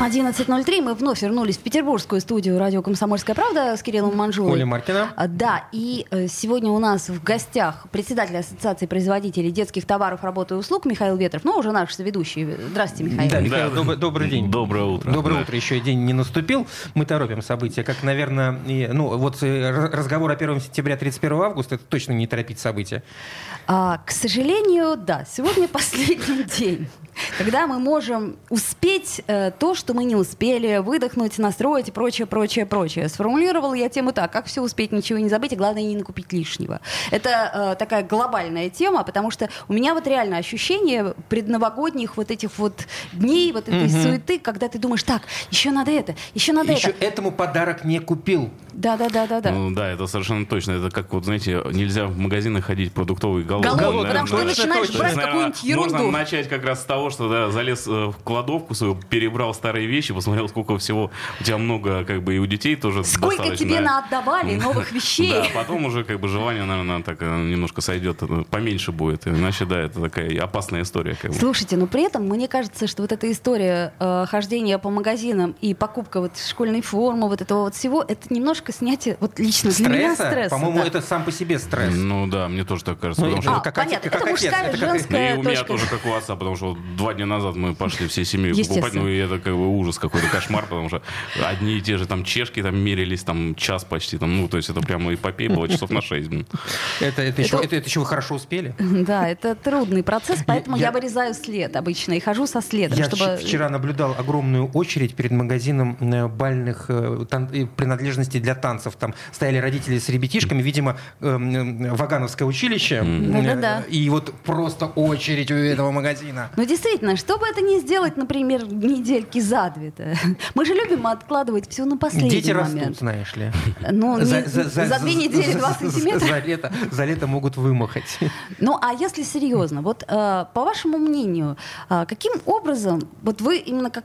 11.03. Мы вновь вернулись в петербургскую студию радио «Комсомольская правда» с Кириллом Манжулой. Оля Маркина. А, Да, и э, сегодня у нас в гостях председатель Ассоциации производителей детских товаров, работы и услуг Михаил Ветров, ну, уже наш соведущий. Здравствуйте, Михаил. Да, Михаил, доб- добрый день. Доброе утро. Доброе Да. утро. Еще и день не наступил. Мы торопим события. Как, наверное, и, ну, вот э, разговор о 1 сентября 31 августа, это точно не торопить события. А, к сожалению, да, сегодня последний день, когда мы можем успеть э, то, что мы не успели, выдохнуть, настроить и прочее, прочее, прочее. Сформулировала я тему так, как все успеть, ничего не забыть, и главное не накупить лишнего. Это э, такая глобальная тема, потому что у меня вот реально ощущение предновогодних вот этих вот дней, вот этой суеты, когда ты думаешь, так, еще надо это, еще надо Еще это. этому подарок не купил. Да, да, да, да, да. Ну да, это совершенно точно. Это как вот, знаете, нельзя в магазины ходить продуктовый голодный. Голодный, да, потому что ты начинаешь То брать какую-нибудь ерунду. Можно начать как раз с того, что да, залез э, в кладовку свою, перебрал старые вещи, посмотрел, сколько всего у тебя много, как бы и у детей тоже Сколько достаточно. тебе наотдавали новых вещей. Да, потом уже как бы желание, наверное, так э, немножко сойдет, э, поменьше будет. Иначе, да, это такая опасная история. Как бы. Слушайте, но при этом мне кажется, что вот эта история э, хождения по магазинам и покупка вот школьной формы, вот этого вот всего, это немножко снятие, вот лично для меня Стресса? стресса. По-моему, да. это сам по себе стресс. Ну да, мне тоже так кажется. Ну, потому это что А, как понятно, это как отец, мужская, это как- Ну, женская и у меня точка. тоже как у отца, потому что вот два дня назад мы пошли всей семьей покупать, ну и это как бы ужас какой-то, кошмар, потому что одни и те же там чешки там мерились там час почти, там, ну то есть это прямо эпопея была часов на 6. Это, это, еще, это, это еще вы хорошо успели? Да, это трудный процесс, поэтому я, Я- вырезаю след обычно и хожу со следом, Я чтобы... вч- вчера наблюдал огромную очередь перед магазином э, бальных э, тан- э, принадлежностей для танцев. Там стояли родители с ребятишками, видимо, э, м, Вагановское училище. Да-да-да. И вот просто очередь у этого магазина. Ну, действительно, чтобы это не сделать, например, недельки за две-то. Мы же любим откладывать все на последний Дети момент. растут, знаешь ли. Ну, не- за, две недели два за- сантиметра. За лето, за лето могут вымахать. Ну, а если серьезно, вот э, по вашему мнению, э, каким образом, вот вы именно как,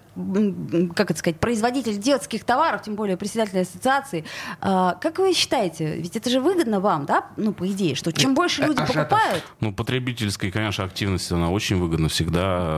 как это сказать, производитель детских товаров, тем более председатель ассоциации, э, как вы считаете, ведь это же выгодно вам, да, ну, по идее, что чем больше люди покупают, Ну, потребительская, конечно, активность, она очень выгодна всегда.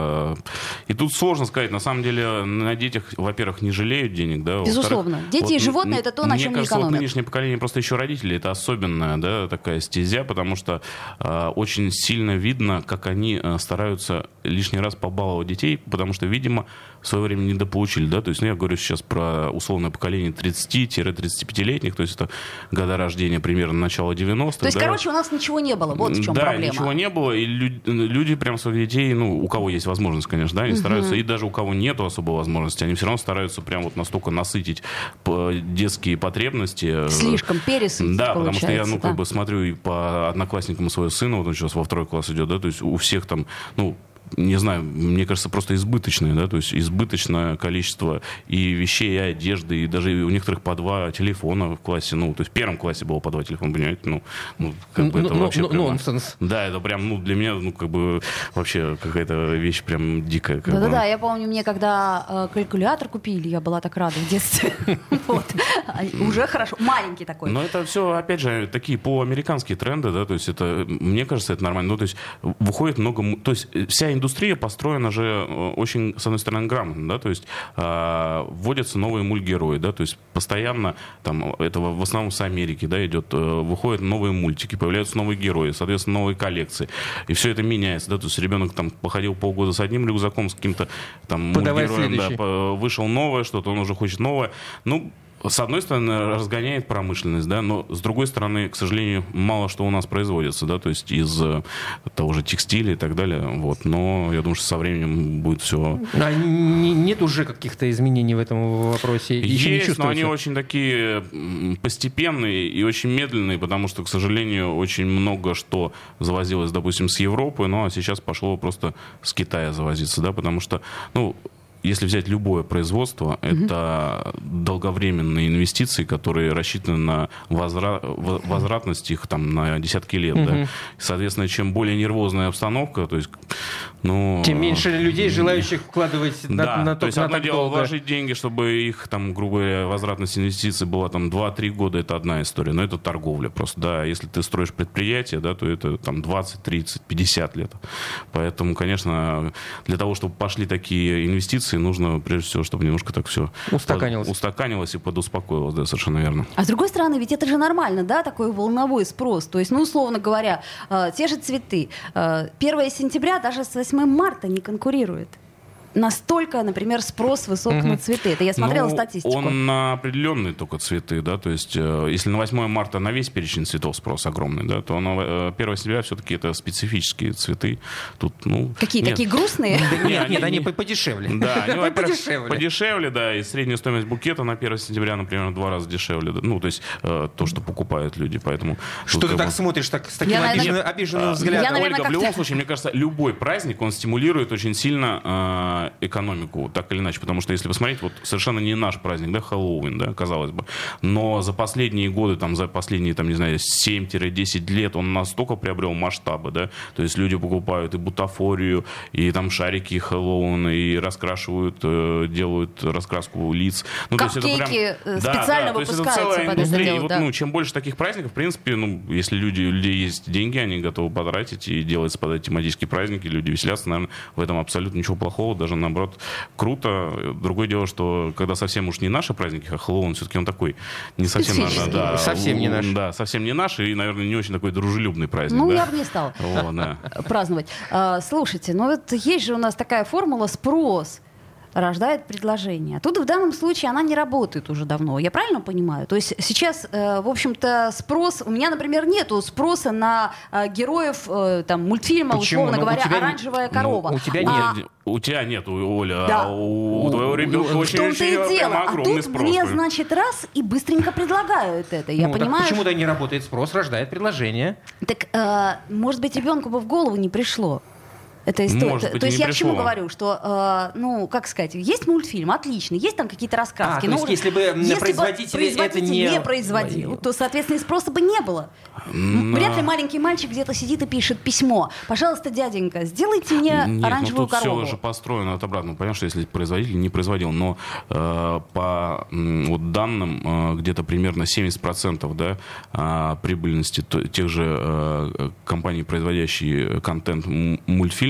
И тут сложно сказать, на самом деле, на детях, во-первых, не жалеют денег, да. Безусловно. Дети и животные это то, на мне чем не кажется, вот экономят. нынешнее поколение просто еще родители, это особенная, да, такая стезя, потому что а, очень сильно видно, как они а, стараются лишний раз побаловать детей, потому что, видимо, в свое время недополучили, да, то есть, ну, я говорю сейчас про условное поколение 30-35-летних, то есть это года рождения примерно начала 90-х. то есть, да. короче, у нас ничего не было, вот в чем да, проблема. ничего не было, и лю- люди прям своих детей, ну, у кого есть возможность, конечно, да, они стараются, и даже у кого нету особой возможности, они все равно стараются прям вот настолько насытить детские потребности. Слишком пересытить, Да, потому что я, ну, получается, как да. бы смотрю и по одноклассникам своего сына, вот он сейчас во второй класс идет, да, то есть у всех там, ну, не знаю, мне кажется, просто избыточное, да, то есть избыточное количество и вещей, и одежды, и даже у некоторых по два телефона в классе, ну, то есть в первом классе было по два телефона, понимаете, ну, ну как бы Ну, это ну, вообще ну, прямо- нонсенс. Да, это прям, ну, для меня, ну, как бы вообще какая-то вещь прям дикая. Да-да-да, я помню, мне когда э, калькулятор купили, я была так рада в детстве. Вот. А, Уже хорошо. Маленький такой. Но это все, опять же, такие по-американские тренды, да, то есть это, мне кажется, это нормально. Ну, то есть выходит много, то есть э, вся индустрия построена же э, очень, с одной стороны, грамотно, да, то есть а, вводятся новые мультгерои, да, то есть постоянно там это в основном с Америки, да, идет, э, выходят новые мультики, появляются новые герои, соответственно, новые коллекции, и все это меняется, да, то есть ребенок там походил полгода с одним рюкзаком, с каким-то там Подавай мультгероем, да, следующий. по- вышел новое что-то, он уже хочет новое, ну с одной стороны, разгоняет промышленность, да, но с другой стороны, к сожалению, мало что у нас производится, да, то есть из э, того же текстиля и так далее, вот, но я думаю, что со временем будет все А не- нет уже каких-то изменений в этом вопросе? Еще есть, но они очень такие постепенные и очень медленные, потому что, к сожалению, очень много что завозилось, допустим, с Европы, ну а сейчас пошло просто с Китая завозиться, да, потому что, ну, если взять любое производство, это долговременные инвестиции, которые рассчитаны на возра- возвратность их там на десятки лет. Да. Соответственно, чем более нервозная обстановка, то есть Ну, Тем меньше людей, желающих вкладывать на, да, на то есть на одно дело долго. вложить деньги, чтобы их, там, грубо говоря, возвратность инвестиций была там 2-3 года, это одна история, но это торговля просто, да, если ты строишь предприятие, да, то это там 20, 30, 50 лет. Поэтому, конечно, для того, чтобы пошли такие инвестиции, нужно, прежде всего, чтобы немножко так все Устаканилось. устаканилось и подуспокоилось, да, совершенно верно. А с другой стороны, ведь это же нормально, да, такой волновой спрос. То есть, ну, условно говоря, э, те же цветы. Э, 1 сентября даже с 8 марта не конкурирует. Настолько, например, спрос высок на цветы. Это я смотрела Ну, статистику. Он на определенные только цветы, да, то есть э, если на 8 марта на весь перечень цветов спрос огромный, да, то на э, 1 сентября все-таки это специфические цветы. Тут, ну... Какие нет. такие грустные? Нет, они нет, они подешевле. Да, они, подешевле. подешевле, да, и средняя стоимость букета на 1 сентября, например, в два раза дешевле. Ну, то есть э, то, что покупают люди, поэтому... Что ты так смотришь так, с таким обиженным, взглядом? Ольга, в любом случае, мне кажется, любой праздник, он стимулирует очень сильно э, экономику, так или иначе. Потому что, если посмотреть, вот совершенно не наш праздник, да, Хэллоуин, да, казалось бы. Но за последние годы, там, за последние, там, не знаю, 7-10 лет он настолько приобрел масштабы, да. То есть люди покупают и бутафорию, и там шарики Хэллоуина, и раскрашивают, э, делают раскраску лиц. Ну, то есть это Капкейки, э, Да, специально да, то есть это целая индустрия. дело, И вот, да. ну, чем больше таких праздников, в принципе, ну, если люди, у людей есть деньги, они готовы потратить и делать под эти тематические праздники, люди веселятся, наверное, в этом абсолютно ничего плохого, даже наоборот, круто. Другое дело, что когда совсем уж не наши праздники, а Хэллоуин все-таки он такой не совсем, Специфический. да, Совсем не наш. Да, совсем не наш и, наверное, не очень такой дружелюбный праздник. Ну, да. я бы не да. праздновать. А, Слушайте, ну вот есть же у нас такая формула спрос рождает предложение. А тут в данном случае она не работает уже давно. Я правильно понимаю? То есть сейчас, э, в общем-то, спрос... У меня, например, нету спроса на э, героев э, там, мультфильма, Почему? условно Ну, у говоря, тебя «Оранжевая Ну, корова». у тебя А, Нет, у тебя нет, у- Оля, Да. а у, у твоего ребенка очень, том-то и очень дело. А тут спрос. мне, значит, раз и быстренько предлагают это. Я Ну, понимаю, почему да не работает спрос, рождает предложение? Так, э, может быть, ребенку бы в голову не пришло. Это история. Может быть, то есть не я к чему пришло. говорю, что, э, ну, как сказать, есть мультфильм, отлично, есть там какие-то раскраски. А, то но есть если бы, если производители производитель это не- производил, то, соответственно, спроса бы не было. Но- Вряд ли маленький мальчик где-то сидит и пишет письмо. Пожалуйста, дяденька, сделайте мне Нет, оранжевую ну тут корову. все же построено от обратного. Понятно, что если производитель не производил, но э, по вот данным э, где-то примерно 70% да, а, прибыльности тех же э, компаний, производящих контент м-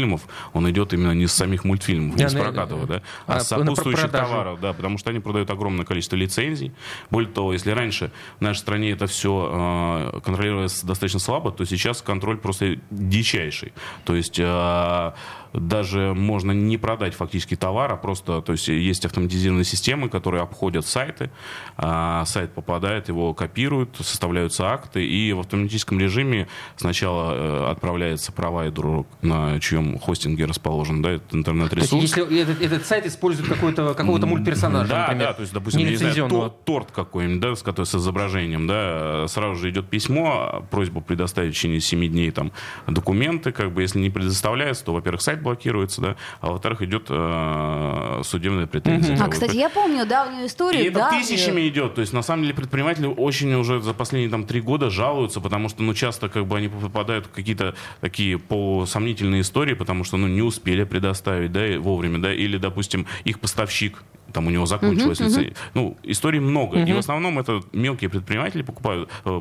мультфильмов, он идет именно не с самих мультфильмов, Да, не с на- прокатов, да, а а с сопутствующих товаров, да, потому что они продают огромное количество лицензий. Более того, если раньше в нашей стране это все контролировалось достаточно слабо, то сейчас контроль просто дичайший. То есть э, даже можно не продать фактически товар, а просто, то есть есть автоматизированные системы, которые обходят сайты, а сайт попадает, его копируют, составляются акты, и в автоматическом режиме сначала э, отправляется провайдеру, на чьем хостинге расположен, да, этот То есть интернет-ресурс. если этот, этот сайт использует какой-то, какого-то мультперсонажа, Да, например, да, то есть, допустим, я не знаю, торт, торт какой-нибудь, да, с, который с изображением, да, сразу же идет письмо, просьба предоставить в течение 7 дней там документы, как бы, если не предоставляется, то, во-первых, сайт блокируется, да, а во-вторых, идет э, судебная претензия. А, кстати, я помню давнюю И историю. это давнюю. тысячами идет. То есть, на самом деле, предприниматели очень уже за последние там три года жалуются, потому что, ну, часто как бы они попадают в какие-то такие полусомнительные истории, потому что, ну, не успели предоставить, да, вовремя, да, или, допустим, их поставщик там у него закончилась лицензия. Ну, историй много. И в основном это мелкие предприниматели покупают, э,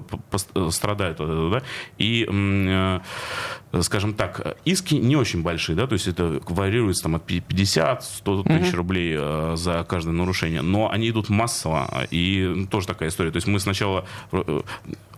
э, страдают от этого, да. И, э, скажем так, иски не очень большие, да, то есть это варьируется там от 50-100 тысяч рублей за каждое нарушение, но они идут массово, и ну, тоже такая история. То есть мы сначала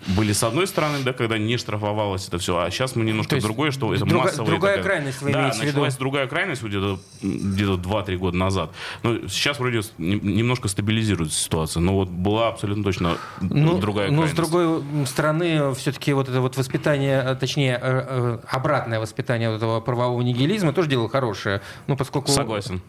были с одной стороны, да, когда не штрафовалось это все, а сейчас мы немножко другое, что это друга- массовая другая такая- крайность вы да, началась другая крайность где-то, где-то 2-3 года назад. Но сейчас вроде немножко стабилизируется ситуация, но вот была абсолютно точно Ну, другая но с крайность. другой стороны, все-таки вот это вот воспитание, э, точнее, э, э, обратное воспитание вот этого правового нигилизма тоже дело хорошее. Ну, поскольку... Согласен.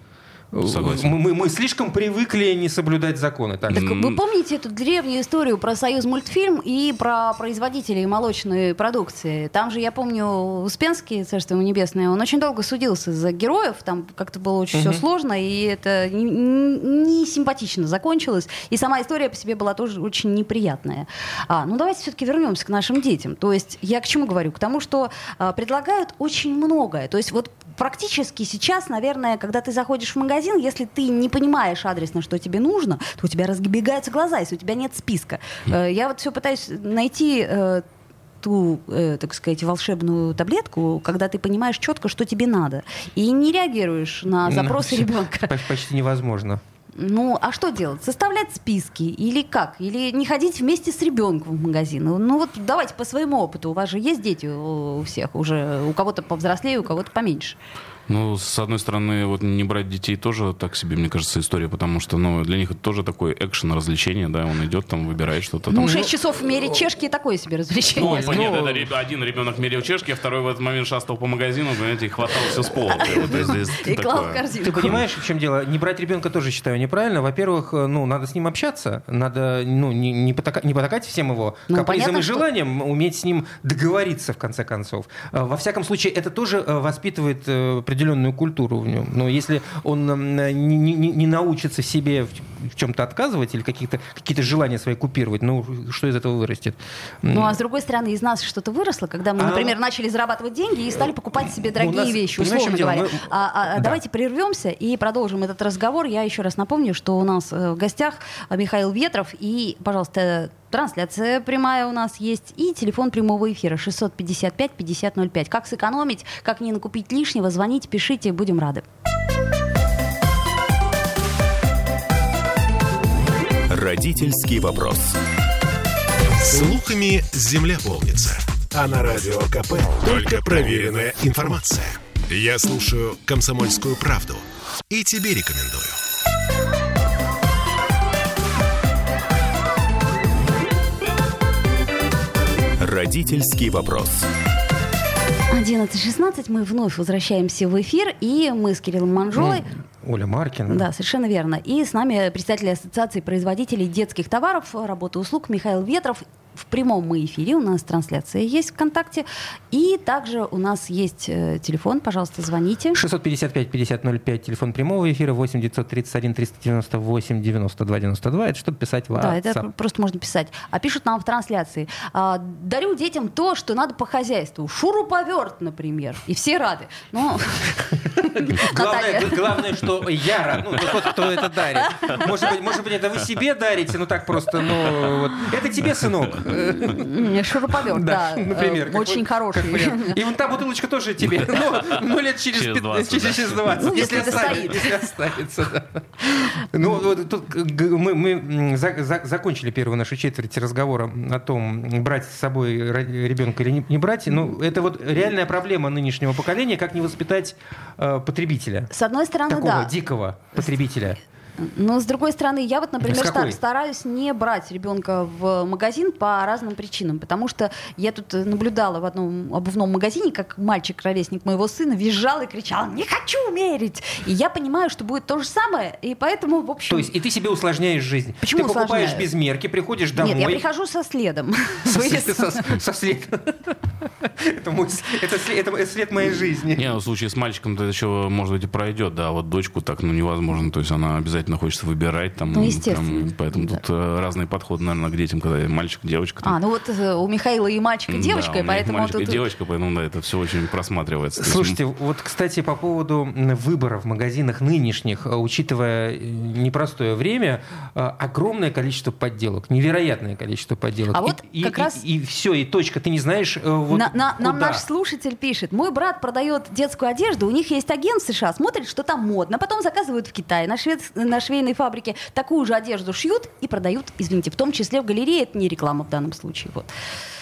Согласен. Мы, мы- мы слишком привыкли не соблюдать законы. Так. Так вы помните эту древнюю историю про Союз мультфильм и про производителей молочной продукции? Там же, я помню, Успенский, царство ему небесное, он очень долго судился за героев, там как-то было очень все сложно, и это не, не симпатично закончилось. И сама история по себе была тоже очень неприятная. А, ну давайте все-таки вернемся к нашим детям. То есть я к чему говорю? К тому, что а, предлагают очень многое. То есть вот практически сейчас, наверное, когда ты заходишь в магазин, если ты не понимаешь адресно, что тебе нужно, то у тебя разбегаются глаза, если у тебя нет списка. Э, Я вот все пытаюсь найти э, ту, э, так сказать, волшебную таблетку, когда ты понимаешь четко, что тебе надо. И не реагируешь на запросы Ну, ребенка. поч- Почти невозможно. Ну, а что делать? Составлять списки или как? Или не ходить вместе с ребенком в магазин? Ну, вот давайте по своему опыту. У вас же есть дети у всех уже. У кого-то повзрослее, у кого-то поменьше. Ну, с одной стороны, вот не брать детей тоже так себе, мне кажется, история, потому что, ну, для них это тоже такой экшен, развлечение, да, он идет там, выбирает что-то Ну, там. 6 часов в мере чешки такое себе Ну, развлечение. понятно, это реб- один ребенок мерил чешки, а второй в этот момент шастал по магазину, понимаете, и хватал все с пола. И клал в такое. корзину. Ты понимаешь, в чем дело? Не брать ребенка тоже считаю неправильно. Во-первых, э, ну, надо с ним общаться, надо ну, не, не, потака- не потакать всем его Ну, капризам понятно, и что- желаниям, уметь с ним договориться, в конце концов. Э, Во всяком случае, это тоже э, воспитывает определенную культуру в нем. Но если он не, не- не научится себе в, чем-то отказывать или какие-то какие желания свои купировать, ну, что из этого вырастет? Ну, а с другой стороны, из нас что-то выросло, когда мы, А- например, начали зарабатывать деньги и стали покупать себе дорогие нас, вещи, условно говоря. Мы- А- а- Да. Давайте прервемся и продолжим этот разговор. Я еще раз напомню, что у нас э, в гостях Михаил Ветров и, пожалуйста, трансляция прямая у нас есть и телефон прямого эфира 655-5005. Как сэкономить, как не накупить лишнего, звоните, пишите, будем рады. Родительский вопрос. Слухами земля полнится. А на радио КП только проверенная информация. Я слушаю «Комсомольскую правду» и тебе рекомендую. Родительский вопрос. 11.16 мы вновь возвращаемся в эфир, и мы с Кириллом Манжолой Оля Маркина. Да, совершенно верно. И с нами председатель Ассоциации производителей детских товаров, работы и услуг Михаил Ветров. В прямом мы эфире у нас трансляция есть ВКонтакте. И также у нас есть э, телефон, пожалуйста, звоните. 655-5005, телефон прямого эфира, 8 931 398 92 92. Это чтобы писать в Да, это просто можно писать. А пишут нам в трансляции. а, дарю детям то, что надо по хозяйству. Шуруповерт, например. И все рады. Ну, Главное, главное, что я рад. Ну, тот, кто это дарит. Может быть, может быть, это вы себе дарите, ну так просто, ну, вот. Это тебе, сынок. М, шуруповерт, да. э, например. как Очень хороший. И вон та бутылочка тоже тебе. Ну, ну, лет через, Через пят- 20, через, да. через 20. Ну, если, останется. Ну, вот тут мы, закончили первую нашу четверть разговора о том, брать с собой ребенка или не, не брать. Ну, это вот реальная проблема нынешнего поколения, как не воспитать э, потребителя. С одной стороны, Такого да. дикого потребителя. Но с другой стороны, я вот, например, С какой? ста- стараюсь не брать ребенка в магазин по разным причинам, потому что я тут э, наблюдала в одном обувном магазине, как мальчик, ровесник моего сына, визжал и кричал: «Не хочу мерить!» И я понимаю, что будет то же самое, и поэтому, в общем... То есть и ты себе усложняешь жизнь. Почему ты покупаешь усложняю? без мерки, приходишь домой. Нет, я прихожу со следом. Со Вырез. след- со- со след- Это след- моей жизни. Не, ну, в случае с мальчиком-то это еще, может быть, и пройдет, да, а вот дочку так, ну, невозможно, то есть она обязательно хочется выбирать, там, Ну, естественно. прям, поэтому Да. тут э, разные подходы, наверное, к детям, когда мальчик, девочка. там. А, ну вот э, у Михаила и мальчик, и Да, девочка, у и меня поэтому мальчик и тут... девочка, поэтому, да, это все очень просматривается. То есть, Слушайте, вот, кстати, по поводу выбора в магазинах нынешних, э, учитывая непростое время, огромное количество подделок, невероятное количество подделок. А И- вот и, как и- раз- и все, и точка. Ты не знаешь, вот На- на- нам куда. наш слушатель пишет, мой брат продает детскую одежду, у них есть агент в США, смотрит, что там модно, потом заказывают в Китае на, швед- на швейной фабрике, такую же одежду шьют и продают, извините, в том числе в галерее, это не реклама в данном случае. Вот.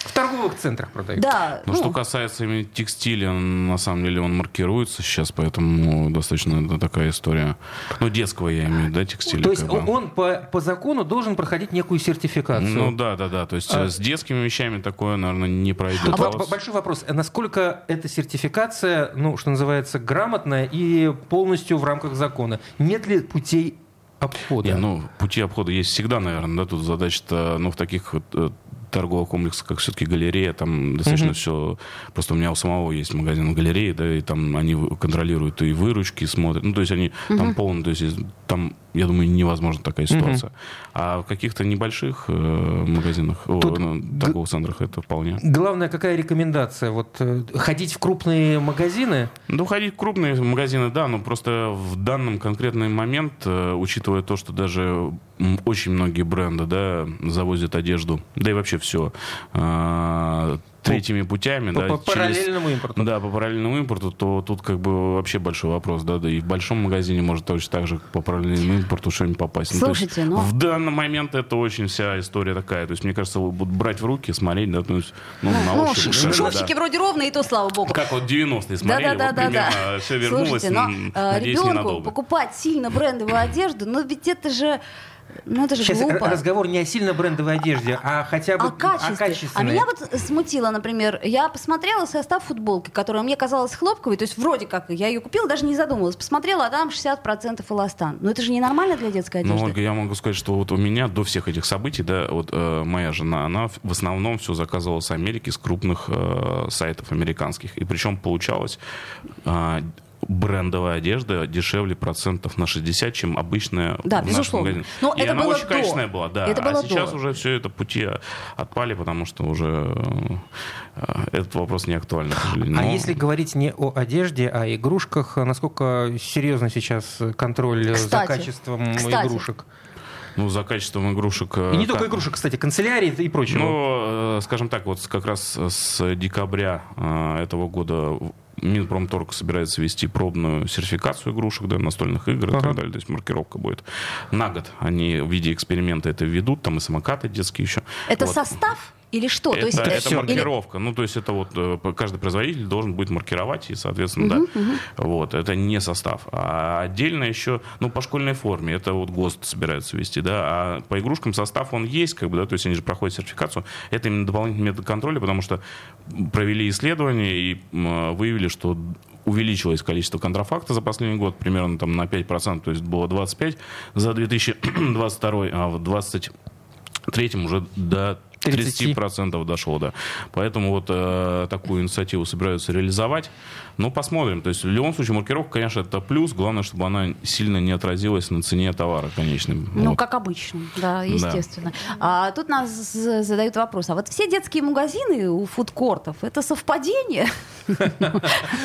В торговых центрах продают. Да, Ну, ну, что касается именно текстиля, на самом деле он маркируется сейчас, поэтому достаточно это такая история. Ну, детского я имею в виду, да, текстиля. То есть как бы. он по, по закону должен проходить некую сертификацию. Ну да, да, да. То есть А- э, с детскими вещами такое, наверное, не пройдет. А во- вот- большой вопрос. А Насколько эта сертификация, ну, что называется, грамотная и полностью в рамках закона? Нет ли путей обхода? Не, ну, пути обхода есть всегда, наверное, да, тут задача-то, ну, в таких вот, э, торговых комплексах, как все-таки галерея, там достаточно Мгм. все... Просто у меня у самого есть магазин в галерее, да, и там они контролируют и выручки, смотрят. Ну, то есть они там полно, то есть- там я думаю, невозможна такая ситуация. Угу. А в каких-то небольших э, магазинах, Тут о, ну, торговых центрах это вполне. Главное, какая рекомендация? Вот э, ходить в крупные магазины? Ну, ходить в крупные магазины, да, но просто в данном конкретный момент, э, учитывая то, что даже очень многие бренды, да, завозят одежду, да и вообще все, э, третьими путями, по, да, по параллельному через, импорту. Да, по параллельному импорту, то тут как бы вообще большой вопрос, да, да и в большом магазине может точно так же по параллельному импорту что-нибудь попасть. Слушайте, ну, есть, В данный момент это очень вся история такая, то есть мне кажется, будут брать в руки, смотреть, да, то есть, ну, ну, на ну, ощупь. Ну, шовчики да. вроде ровные, и то слава богу. Как вот 90-е смотрели, да, да, вот да, примерно да. все вернулось, Слушайте, но, надеюсь, ребенку ненадолго. покупать сильно брендовую одежду, но ведь это же ну, это же Сейчас глупо. разговор не о сильно брендовой одежде, а хотя бы о качестве. О качественной. А меня вот смутило, например, я посмотрела состав футболки, которая мне казалась хлопковой, то есть вроде как я ее купила, даже не задумывалась. Посмотрела, а там 60% эластан. Но это же ненормально для детской одежды. Ну, Ольга, я могу сказать, что вот у меня до всех этих событий, да, вот э, моя жена, она в основном все заказывала с Америки, с крупных э, сайтов американских. И причем получалось э, брендовая одежда дешевле процентов на 60, чем обычная да, в безусловно. нашем магазине. Но и это она было очень до. качественная была, да. Это было а сейчас до. уже все это пути отпали, потому что уже э, этот вопрос не актуален. А Но... А если говорить не о одежде, а о игрушках, насколько серьезно сейчас контроль кстати, за качеством кстати. игрушек? Ну, за качеством игрушек... И не только игрушек, кстати, канцелярии и прочего. Ну, э, скажем так, вот как раз с декабря э, этого года Минпромторг собирается вести пробную сертификацию игрушек, да, настольных игр ага. и так далее. То есть маркировка будет на год. Они в виде эксперимента это ведут, там и самокаты детские еще. Это вот. состав? Или что? Это, то есть, это все. маркировка. Или... Ну, то есть это вот э, каждый производитель должен будет маркировать, и, соответственно, угу, да. Угу. Вот, это не состав. А отдельно еще, ну, по школьной форме, это вот ГОСТ собирается вести, да, а по игрушкам состав он есть, как бы, да, то есть они же проходят сертификацию. Это именно дополнительный метод контроля, потому что провели исследование и выявили, что увеличилось количество контрафакта за последний год примерно там на 5%, то есть было 25 за 2022, а в 2023 уже до 30%, 30% дошло, да. Поэтому вот э, такую инициативу собираются реализовать. Ну, посмотрим. То есть, в любом случае, маркировка, конечно, это плюс. Главное, чтобы она сильно не отразилась на цене товара, конечно. Ну, вот. как обычно, да, естественно. Да. А тут нас задают вопрос. А вот все детские магазины у фудкортов, это совпадение?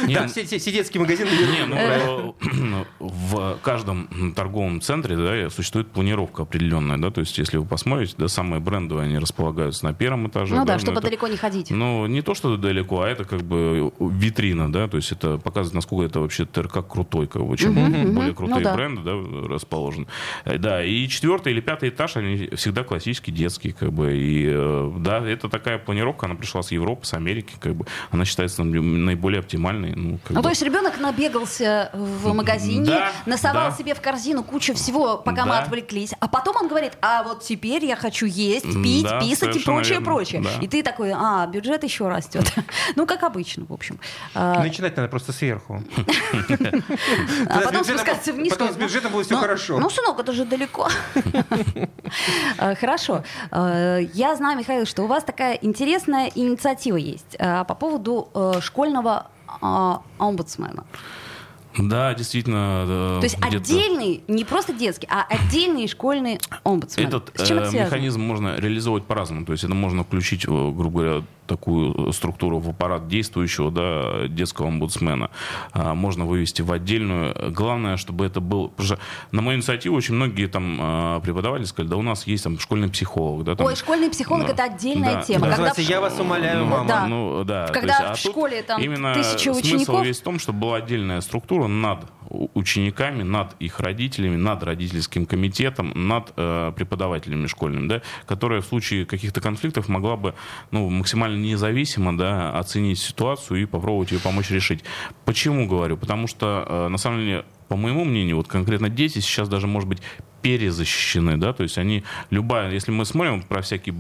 Да, все детские магазины. В каждом торговом центре да, существует планировка определенная, да, то есть, если вы посмотрите, да, самые брендовые, они располагаются на первом этаже. Ну да, чтобы далеко не ходить. Ну, не то, что далеко, а это как бы витрина, да, то есть это показывает, насколько это вообще ТРК крутой, как бы, чем uh-huh, более крутые ну, бренды да. Да, расположены. Э, да, и четвертый или пятый этаж, они всегда классические, детские, как бы, и э, да, это такая планировка, она пришла с Европы, с Америки, как бы, она считается наиболее оптимальной. Ну, ну то есть ребенок набегался в магазине, да, насовал да. себе в корзину кучу всего, пока да. мы отвлеклись, а потом он говорит, а вот теперь я хочу есть, пить, да, писать и прочее, верно. прочее. Да. И ты такой, а, бюджет еще растет. ну, как обычно, в общем. А, Начинать надо просто сверху. А потом спускаться вниз. Потом с бюджетом будет все ну, хорошо. Ну, сынок, это же далеко. А, хорошо. А, я знаю, Михаил, что у вас такая интересная инициатива есть по поводу э, школьного омбудсмена. Да, действительно. То есть отдельный, не просто детский, а отдельный школьный омбудсмен. Этот э, механизм можно реализовать по-разному. То есть это можно включить, грубо говоря, такую структуру в аппарат действующего да, детского омбудсмена. А, можно вывести в отдельную. Главное, чтобы это был... На мою инициативу очень многие там а, преподаватели сказали, да у нас есть там школьный психолог. Да, там, Ой, школьный психолог да, это отдельная да. тема. Когда в... Я вас умоляю, ну, мама. Да. Ну, да. Когда есть, а в школе там именно тысяча учеников... Смысл весь в том, чтобы была отдельная структура над учениками, над их родителями, над родительским комитетом, над э, преподавателями школьными, да, которая в случае каких-то конфликтов могла бы ну, максимально независимо да, оценить ситуацию и попробовать ее помочь решить. Почему говорю? Потому что, э, на самом деле, по моему мнению, вот конкретно дети сейчас даже, может быть, перезащищены, да, то есть они, любая, если мы смотрим про всякие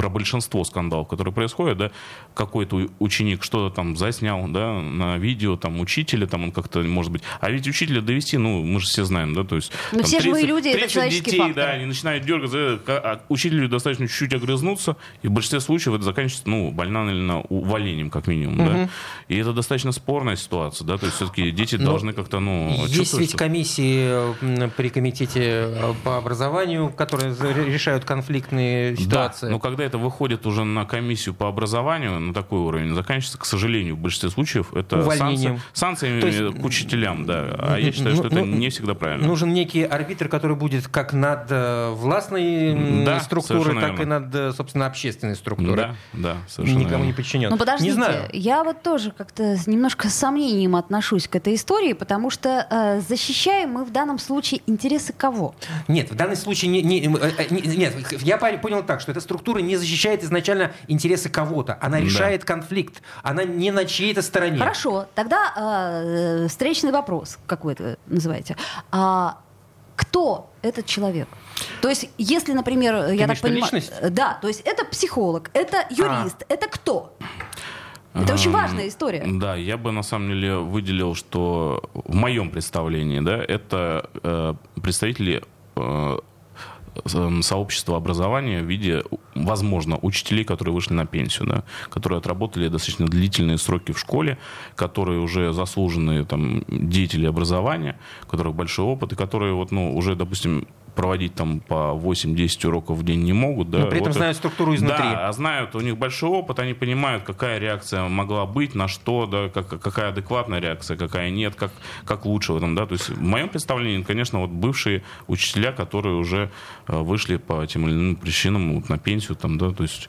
про большинство скандалов, которые происходят, да, какой-то ученик что-то там заснял, да, на видео, там, учителя, там, он как-то, может быть, а ведь учителя довести, ну, мы же все знаем, да, то есть... Ну, там, все живые люди, это человеческий детей, фактор. да, они начинают дергаться, а учителю достаточно чуть-чуть огрызнуться, и в большинстве случаев это заканчивается, ну, банально увольнением, как минимум, да. И это достаточно спорная ситуация, да, то есть все-таки дети Но должны как-то, ну, Есть ведь комиссии при комитете э, по образованию, которые решают конфликтные ситуации. Да, но когда это выходит уже на комиссию по образованию, на такой уровень, заканчивается, к сожалению, в большинстве случаев, это Увольнением. санкции, санкциями есть- к учителям, да. А я считаю, Ну, что это ну, не всегда правильно. Нужен некий арбитр, который будет как над э, властной Да, структурой, так и верно. над, э, собственно, общественной структурой. Да, да, совершенно Никому верно. не подчинен. Ну подождите, Не знаю. я вот тоже как-то немножко с сомнением отношусь к этой истории, потому что э, защищаем мы в данном случае интересы кого? Нет, в данном случае не, не- э, э, не- нет, я пон- понял так, что эта структура не защищает изначально интересы кого-то, она Да. решает конфликт, она не на чьей-то стороне. Хорошо, тогда э, встречный вопрос, как вы это называете. А кто этот человек? То есть, если, например, я имеешь так понимаю, личность? да, то есть это психолог, это юрист, это кто? Это очень Эм, важная история. Да, я бы на самом деле выделил, что в моем представлении, да, это э, представители э, с- сообщества образования в виде, возможно, учителей, которые вышли на пенсию, да, которые отработали достаточно длительные сроки в школе, которые уже заслуженные там, деятели образования, у которых большой опыт, и которые вот, ну, уже, допустим, проводить там по 8-10 уроков в день не могут. Да, Но при этом Вот знают структуру изнутри. Да, а знают, у них большой опыт, они понимают, какая реакция могла быть, на что, да, как, какая адекватная реакция, какая нет, как, как лучше в этом, да. То есть в моем представлении, конечно, вот бывшие учителя, которые уже э, вышли по тем или иным причинам вот, на пенсию, там, да, то есть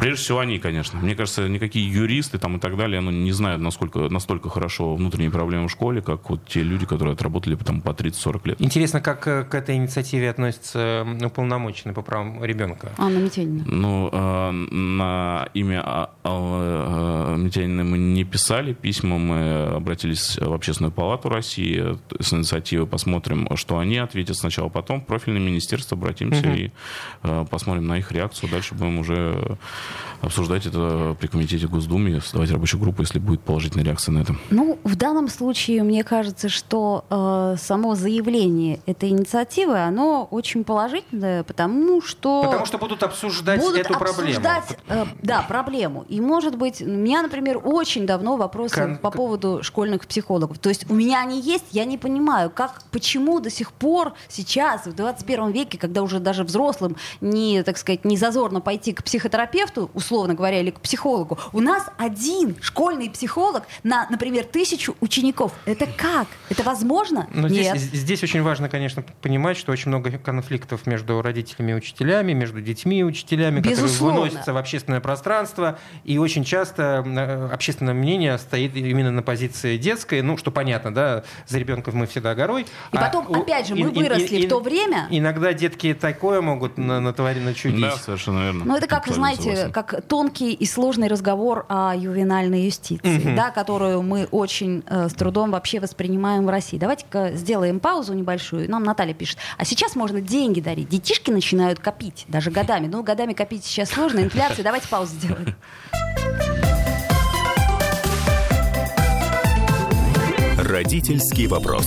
Прежде всего они, конечно. Мне кажется, никакие юристы там и так далее, ну, не знают насколько, настолько хорошо внутренние проблемы в школе, как вот те люди, которые отработали там, по 30-40 лет. Интересно, как э, к этой инициативе относится уполномоченный по правам ребенка. Анна Митянина. Ну, э, на имя А- Аллы э, Митяниной мы не писали письма, мы обратились в Общественную палату России с инициативой, посмотрим, что они ответят сначала, потом в профильное министерство обратимся и э, посмотрим на их реакцию. Дальше будем уже обсуждать это при комитете Госдумы, создавать рабочую группу, если будет положительная реакция на это. Ну, в данном случае, мне кажется, что э, само заявление этой инициативы, оно очень положительное, потому что... Потому что будут обсуждать будут эту проблему. обсуждать, э, да, проблему. И, может быть, у меня, например, очень давно вопросы Кон- по поводу школьных психологов. То есть у меня они есть, я не понимаю, как, почему до сих пор сейчас, в 21 веке, когда уже даже взрослым не, так сказать, не зазорно пойти к психотерапевту, условно говоря, или к психологу, у нас один школьный психолог на, например, тысячу учеников. Это как? Это возможно? Но здесь, Нет. здесь очень важно, конечно, понимать, что очень много конфликтов между родителями и учителями, между детьми и учителями, Безусловно. которые выносятся в общественное пространство. И очень часто э, общественное мнение стоит именно на позиции детской. Ну, что понятно, да, за ребенком мы всегда горой. И А потом, у- опять же, и- мы и- выросли и- в то время, Иногда детки такое могут на- натворить, начудить. Да, совершенно верно. Ну, это как, знаете, согласен. как тонкий и сложный разговор о ювенальной юстиции, да, которую мы очень э, с трудом вообще воспринимаем в России. Давайте-ка сделаем паузу небольшую. Нам Наталья пишет. А сейчас можно деньги дарить. Детишки начинают копить, даже годами. Ну, годами копить сейчас сложно, инфляция. Давайте паузу сделаем. Родительский вопрос.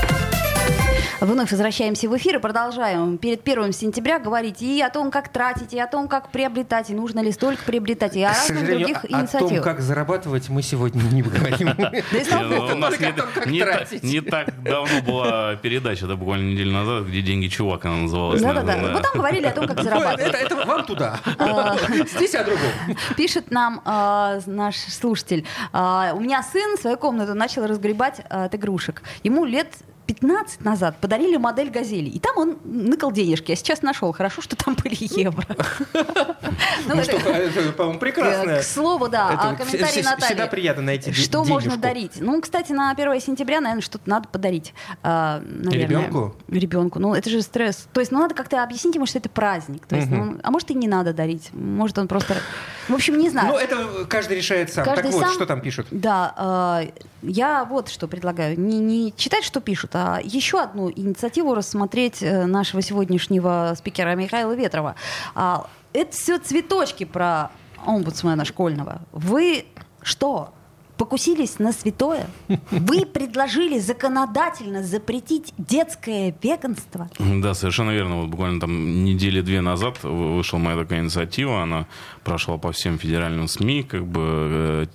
Вновь возвращаемся в эфир и продолжаем перед первым сентября говорить и о том, как тратить, и о том, как приобретать, и нужно ли столько приобретать, и о К разных других о том, инициативах. как зарабатывать, мы сегодня не поговорим. Да и слава Не, богу. у нас не, так давно была передача, да, буквально неделю назад, где «Деньги чувак» она называлась. Да-да-да. Вот там говорили о том, как зарабатывать. Это, это вам туда. А. Здесь о другом. Пишет нам а, наш слушатель. А, у меня сын свою комнату начал разгребать от игрушек. Ему лет 15 назад подарили модель «Газели». И там он ныкал денежки. Я сейчас нашел. Хорошо, что там были евро. Ну что, это, по-моему, прекрасно. К слову, да. А комментарий Натальи. Всегда приятно найти Что можно дарить? Ну, кстати, на 1 сентября, наверное, что-то надо подарить. А, Ребенку? Ребенку. Ну, это же стресс. То есть, ну, надо как-то объяснить ему, что это праздник. То есть, ну, а может, и не надо дарить. Может, он просто... В общем, не знаю. Ну, это каждый решает сам. Так вот, что там пишут? Да, э, я вот что предлагаю. Не, не читать, что пишут, а еще одну инициативу рассмотреть э, нашего сегодняшнего спикера Михаила Ветрова. А, это все цветочки про омбудсмена школьного. Вы что? покусились на святое? Вы предложили законодательно запретить детское веганство? Да, совершенно верно. Вот буквально там недели две назад вышла моя такая инициатива. Она прошла по всем федеральным СМИ, как бы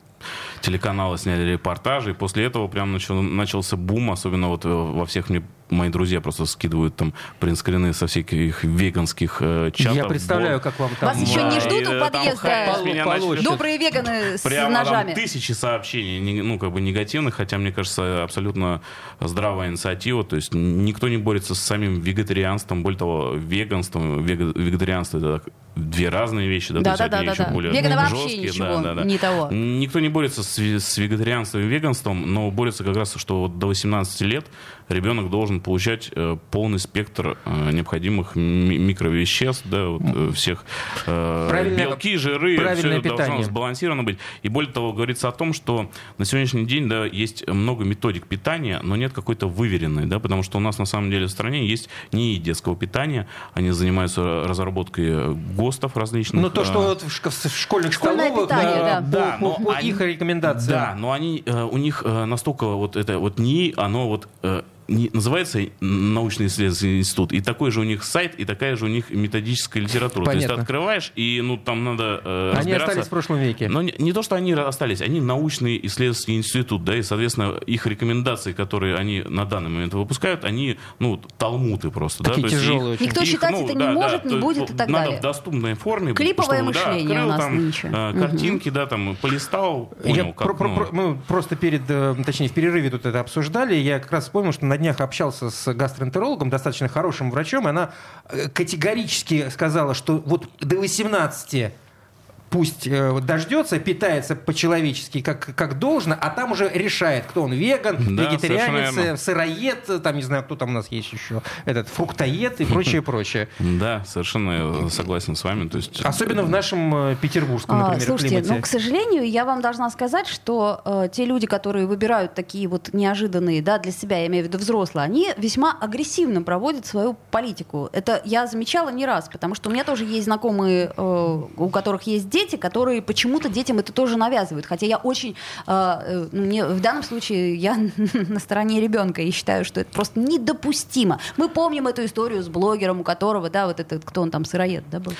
телеканалы сняли репортажи, и после этого прям начал, начался бум, особенно вот э, во всех мне мои друзья просто скидывают там принтскрины со всяких веганских э, чатов. Я представляю, как вам там... Вас еще не ждут у подъезда добрые веганы с ножами? тысячи сообщений, ну, как бы негативных, хотя, мне кажется, абсолютно здравая инициатива. То есть никто не борется с самим вегетарианством, более того, веганством, вегетарианство это две разные вещи, да, да, да, да, еще да. более Веганы вообще ничего, да, да, да. не того. Никто не борется с, с вегетарианством и веганством, но борется как раз, что вот до 18 лет ребенок должен получать э, полный спектр э, необходимых ми- микровеществ, да, вот, э, всех э, белки, жиры, все питание. должно сбалансировано быть. И более того, говорится о том, что на сегодняшний день да, есть много методик питания, но нет какой-то выверенной, да, потому что у нас на самом деле в стране есть не детского питания, они занимаются разработкой ГОСТов различных. Ну то, что вот в школьных Школьное столовых, питание, да, да, по, по, по их рекомендациям. Да, но они, у них настолько вот это вот не, оно вот не, называется научно-исследовательский институт, и такой же у них сайт, и такая же у них методическая литература. Понятно. То есть ты открываешь, и ну там надо э, Они остались в прошлом веке. Но не, не то, что они остались, они научный исследовательский институт, да, и, соответственно, их рекомендации, которые они на данный момент выпускают, они, ну, талмуты просто. Такие да, тяжелые их, Никто их, читать ну, это не да, может, да, не будет и так надо далее. в доступной форме. Клиповое чтобы, мышление да, открыл, у нас там, нынче. Э, картинки, угу. да, там, полистал, понял, Я как, про, ну... про, мы просто перед, э, точнее, в перерыве тут это обсуждали, я как раз вспомнил, что на днях общался с гастроэнтерологом, достаточно хорошим врачом, и она э, категорически сказала, что вот до 18 пусть э, дождется, питается по-человечески, как, как должно, а там уже решает, кто он веган, да, вегетарианец, сыроед, там не знаю, кто там у нас есть еще, этот фруктоед и прочее, прочее. Да, совершенно согласен с вами. То есть... Особенно в нашем э, петербургском, а, например, Слушайте, климате. ну, к сожалению, я вам должна сказать, что э, те люди, которые выбирают такие вот неожиданные, да, для себя, я имею в виду взрослые, они весьма агрессивно проводят свою политику. Это я замечала не раз, потому что у меня тоже есть знакомые, э, у которых есть дети, которые почему-то детям это тоже навязывают. Хотя я очень, э, э ну, мне, в данном случае я на стороне ребенка и считаю, что это просто недопустимо. Мы помним эту историю с блогером, у которого, да, вот этот, кто он там, сыроед, да, был.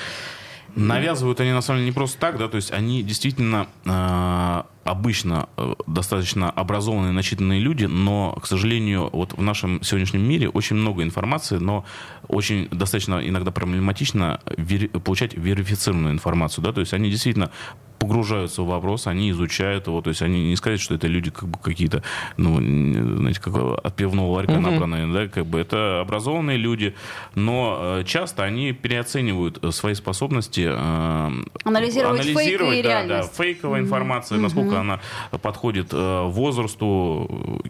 Навязывают они на самом деле не просто так, да, то есть они действительно э, обычно э, достаточно образованные, начитанные люди, но, к сожалению, вот в нашем сегодняшнем мире очень много информации, но очень достаточно иногда проблематично вери- получать верифицированную информацию, да, то есть они действительно погружаются в вопрос, они изучают его, то есть они не сказать, что это люди как бы какие-то, ну, знаете, как от пивного ларька угу. набранные, да, как бы это образованные люди, но э, часто они переоценивают э, свои способности э, анализировать, анализировать фейк и да, да, фейковая угу. информация, насколько она подходит возрасту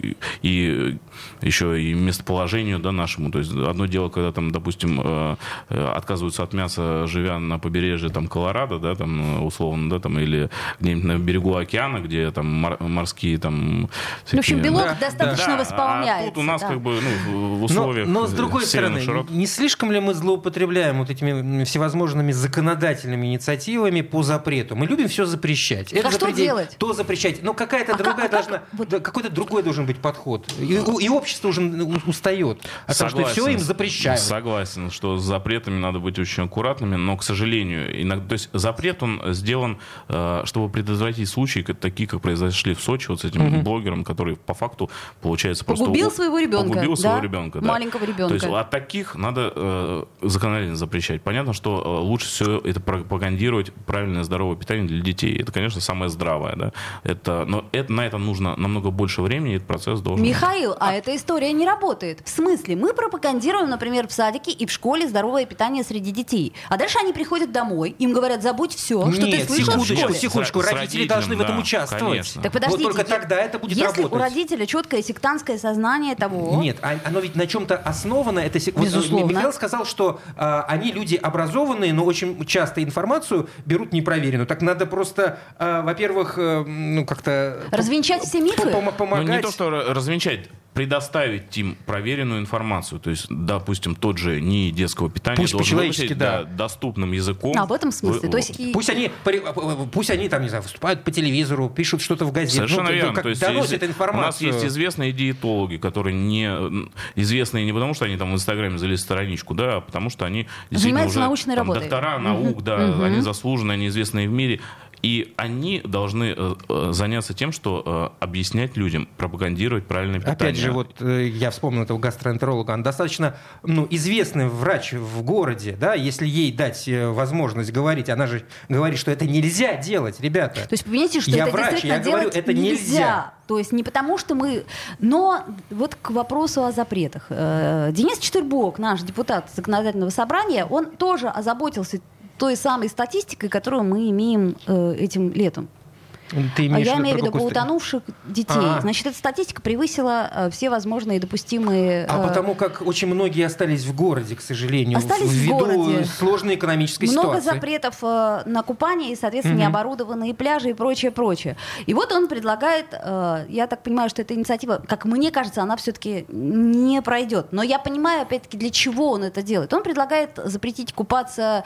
и еще и местоположению, да, нашему, то есть одно дело, когда там, допустим, отказываются от мяса, живя на побережье там Колорадо, да, там условно, да, там или где-нибудь на берегу океана, где там мор- морские там... Всякие, в общем, белок да, достаточно да, восполняется. А тут у нас да. как бы ну, в условиях... Но, но с другой стороны, широт... не слишком ли мы злоупотребляем вот этими всевозможными законодательными инициативами по запрету? Мы любим все запрещать. Это а что делать? То запрещать. Но какая-то а другая как, должна... Вот... Какой-то другой должен быть подход. И, и общество уже устает. А. Потому что все им запрещают. Согласен, что с запретами надо быть очень аккуратными, но, к сожалению, иногда... То есть запрет, он сделан чтобы предотвратить случаи, такие, как произошли в Сочи, вот с этим угу. блогером, который по факту, получается, просто... Погубил своего ребенка. Погубил да? своего ребенка, да. Маленького ребенка. То есть от таких надо э, законодательно запрещать. Понятно, что э, лучше всего это пропагандировать правильное здоровое питание для детей. Это, конечно, самое здравое, да. Это, но это, на это нужно намного больше времени, и этот процесс должен... Михаил, а эта история не работает. В смысле? Мы пропагандируем, например, в садике и в школе здоровое питание среди детей. А дальше они приходят домой, им говорят, забудь все, что Нет, ты слышал секундочку, школе. секундочку, С родители должны в этом да, участвовать. конечно. Так подождите, вот только е- тогда это будет если работать. у родителя четкое сектантское сознание того... Нет, а- оно ведь на чем-то основано. Это сек- э, Безусловно. Михаил сказал, что а, они люди образованные, но очень часто информацию берут непроверенную. Так надо просто, а, во-первых, э, ну как-то Развенчать все мифы? пом- Ну, помогать. не то, что ра- развенчать, предоставить им проверенную информацию. То есть, допустим, тот же НИИ детского питания Пусть должен по-человечески, выпустить, да. доступным языком. А, в этом смысле. Вы- То есть и- Пусть они, пусть они там, не знаю, выступают по телевизору, пишут что-то в газете. Совершенно ну, верно. Как То есть доносят информацию. У нас есть известные диетологи, которые не известные не потому, что они там в Инстаграме залезли страничку, да, а потому что они Занимаются уже научной там, работой. доктора наук, да, они заслуженные, они известные в мире. И они должны э, э, заняться тем, что э, объяснять людям, пропагандировать правильное питание. Опять же, вот э, я вспомнил этого гастроэнтеролога. Он достаточно ну, известный врач в городе, да, если ей дать возможность говорить, она же говорит, что это нельзя делать, ребята. То есть, понимаете, что Я это врач, действительно я говорю, делать это нельзя. То есть не потому, что мы... Но вот к вопросу о запретах. Денис Четырбок, наш депутат законодательного собрания, он тоже озаботился той самой статистикой, которую мы имеем э, этим летом. Ты А имеешь я в имею в виду по утонувших детей. А. Значит, эта статистика превысила э, все возможные допустимые... А э, потому как очень многие остались в городе, к сожалению, Остались в ввиду городе. сложной экономической много ситуации. запретов э, на купание и, соответственно, необорудованные пляжи и прочее, прочее. И вот он предлагает, я так понимаю, что эта инициатива, как мне кажется, она все-таки не пройдет. Но я понимаю, опять-таки, для чего он это делает. Он предлагает запретить купаться,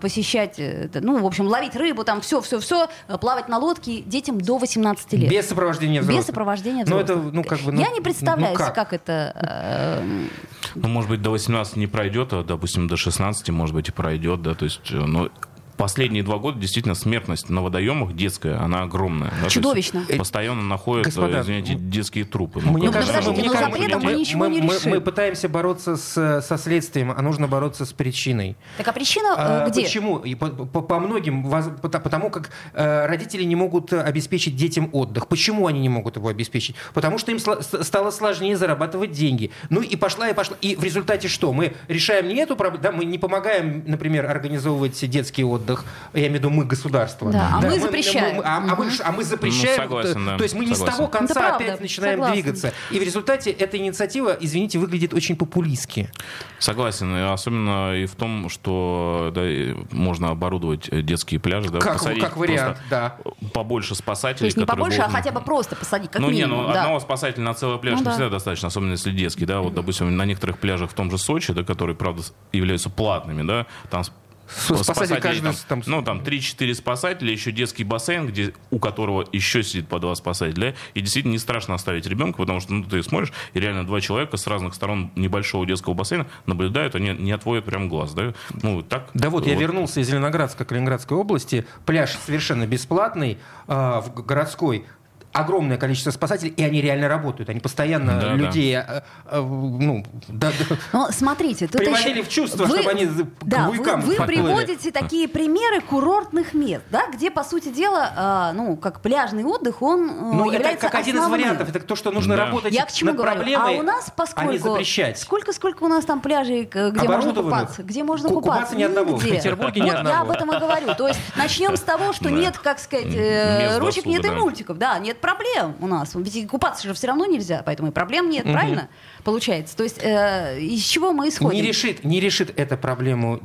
посещать, ну, в общем, ловить рыбу, там все, все, все, плавать на лодке детям до 18 лет. Без сопровождения взрослых. Без сопровождения Ну, взрослых. это, ну, как бы, ну, я не представляю, ну, как? как это... э, Ну, может быть, до 18 не пройдет, а, допустим, до 16, может быть, и пройдет, да, то есть, э, ну, Последние два года действительно смертность на водоемах детская, она огромная. да, Чудовищно. Постоянно находят, э, Господа, извините, детские трупы. Мне Ну, кажется, мы- мне запретом кажется, мы ничего не мы- решим. Мы пытаемся бороться с, со следствием, а нужно бороться с причиной. Так а причина э, А, где? Почему? И по, по- по многим, потому как э, родители не могут э, обеспечить детям отдых. Почему они не могут его обеспечить? Потому что им сло- стало сложнее зарабатывать деньги. Ну и пошла, и пошла. И в результате что? Мы решаем не эту проблему, да, мы не помогаем, например, организовывать детский отдых, я имею в виду мы, государство. Да, а мы запрещаем. а, а мы, а мы запрещаем. Ну, согласен, да, то есть мы не с согласен. того конца правда, опять начинаем согласна. двигаться. И в результате эта инициатива, извините, выглядит очень популистски. Согласен, и особенно и в том, что да, можно оборудовать детские пляжи, да, Как- посадить как вариант, да. побольше То спасателей, есть не побольше, а будут- хотя бы просто посадить, как ну, не, минимум. ну, да. одного спасателя на целый пляж Ну, не да. всегда достаточно, особенно если детский, да, вот, допустим, на некоторых пляжах в том же Сочи, да, которые, правда, являются платными, да, там Спасатель спасателей каждый там, там- ну, там 3-4 спасателя, еще детский бассейн, где, у которого еще сидит по два спасателя, и действительно не страшно оставить ребенка, потому что, ну, ты смотришь, и реально два человека с разных сторон небольшого детского бассейна наблюдают, они не отводят прям глаз, да, ну, так. Да вот, я вернулся из Зеленоградска Калининградской области. Пляж совершенно бесплатный, а, в городской огромное количество спасателей, и они реально работают. Они постоянно Да, людей а, а, ну, да, да, Но смотрите, тут приводили еще- в чувство, чтобы они к да, буйкам вы, вы подплыли. приводите такие примеры курортных мест, да, где, по сути дела, а, ну, как пляжный отдых, он э, Ну, это является как один из основным. вариантов. Это то, что нужно Да. работать Я к чему над говорю? проблемой, а у нас, поскольку... а не запрещать. Сколько, сколько у нас там пляжей, к- где можно купаться? Где можно Ку- купаться? купаться ни одного. В Нигде. Петербурге ни Вот Я одного. об этом и говорю. То есть начнем с того, что Да. нет, как сказать, э, ручек, нет и да. мультиков. Да, нет проблем у нас. Ведь и купаться же все равно нельзя, поэтому и проблем нет, правильно? Получается. То есть э, из чего мы исходим? Не решит, не решит эта проблему,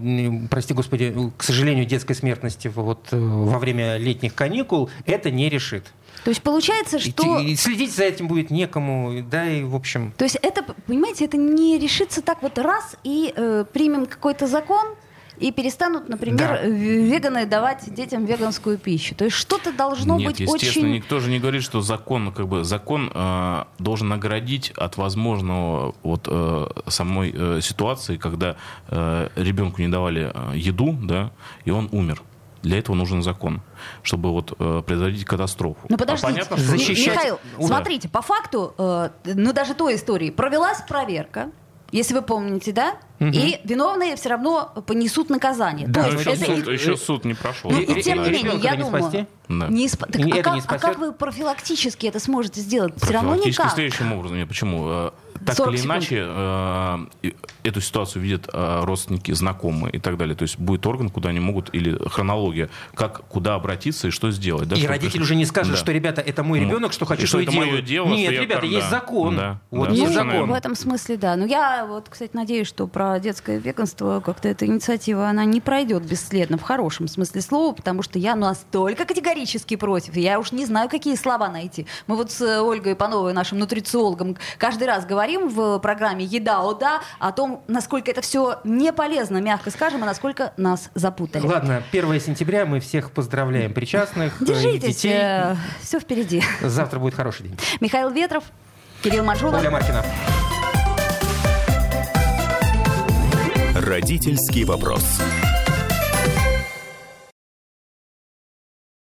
прости господи, к сожалению, детской смертности вот, э, во время летних каникул, это не решит. То есть получается, И что... те- и следить за этим будет некому, да, и в общем... То есть это, понимаете, это не решится так вот раз и э, примем какой-то закон, и перестанут, например, Да. веганы давать детям веганскую пищу. То есть что-то должно Нет, быть естественно, очень... никто же не говорит, что закон, как бы, закон э, должен наградить от возможного вот э, самой э, ситуации, когда э, ребенку не давали э, еду, да, и он умер. для этого нужен закон, чтобы вот э, предотвратить катастрофу. Ну подождите, а понятно, что... защищать... Михаил, Ура. смотрите, по факту, э, ну даже той истории, провелась проверка, если вы помните, да? И виновные все равно понесут наказание. Да, То есть еще, это суд, их- еще суд не прошел. Ну, И- тем не менее, я не думаю, спасти? Да. не спа- так а, как, не а как вы профилактически это сможете сделать? Все равно никак. следующим образом. Нет, почему? Так 40 или секунд. иначе, э, эту ситуацию видят э, родственники, знакомые и так далее. То есть будет орган, куда они могут, или хронология, как, куда обратиться и что сделать. да, И родитель уже не скажет, Да. что, ребята, это мой Ну, ребенок, что хочу, и что что это делаю. дело, Нет, что я ребята, кор- есть да. закон. Да, Вот да, есть закон. Ну, в этом смысле, да. Но я вот, кстати, надеюсь, что про детское веганство как-то эта инициатива, она не пройдет бесследно в хорошем смысле слова, потому что я настолько категорически против. Я уж не знаю, какие слова найти. Мы вот с э, Ольгой Пановой, нашим нутрициологом, каждый раз говорим в программе «Еда, о да» о том, насколько это все не полезно, мягко скажем, и насколько нас запутали. Ладно, 1 сентября мы всех поздравляем причастных, э, Держитесь, детей. все впереди. Завтра будет хороший день. Михаил Ветров, Кирилл Манжула. Оля Маркина. Родительский вопрос.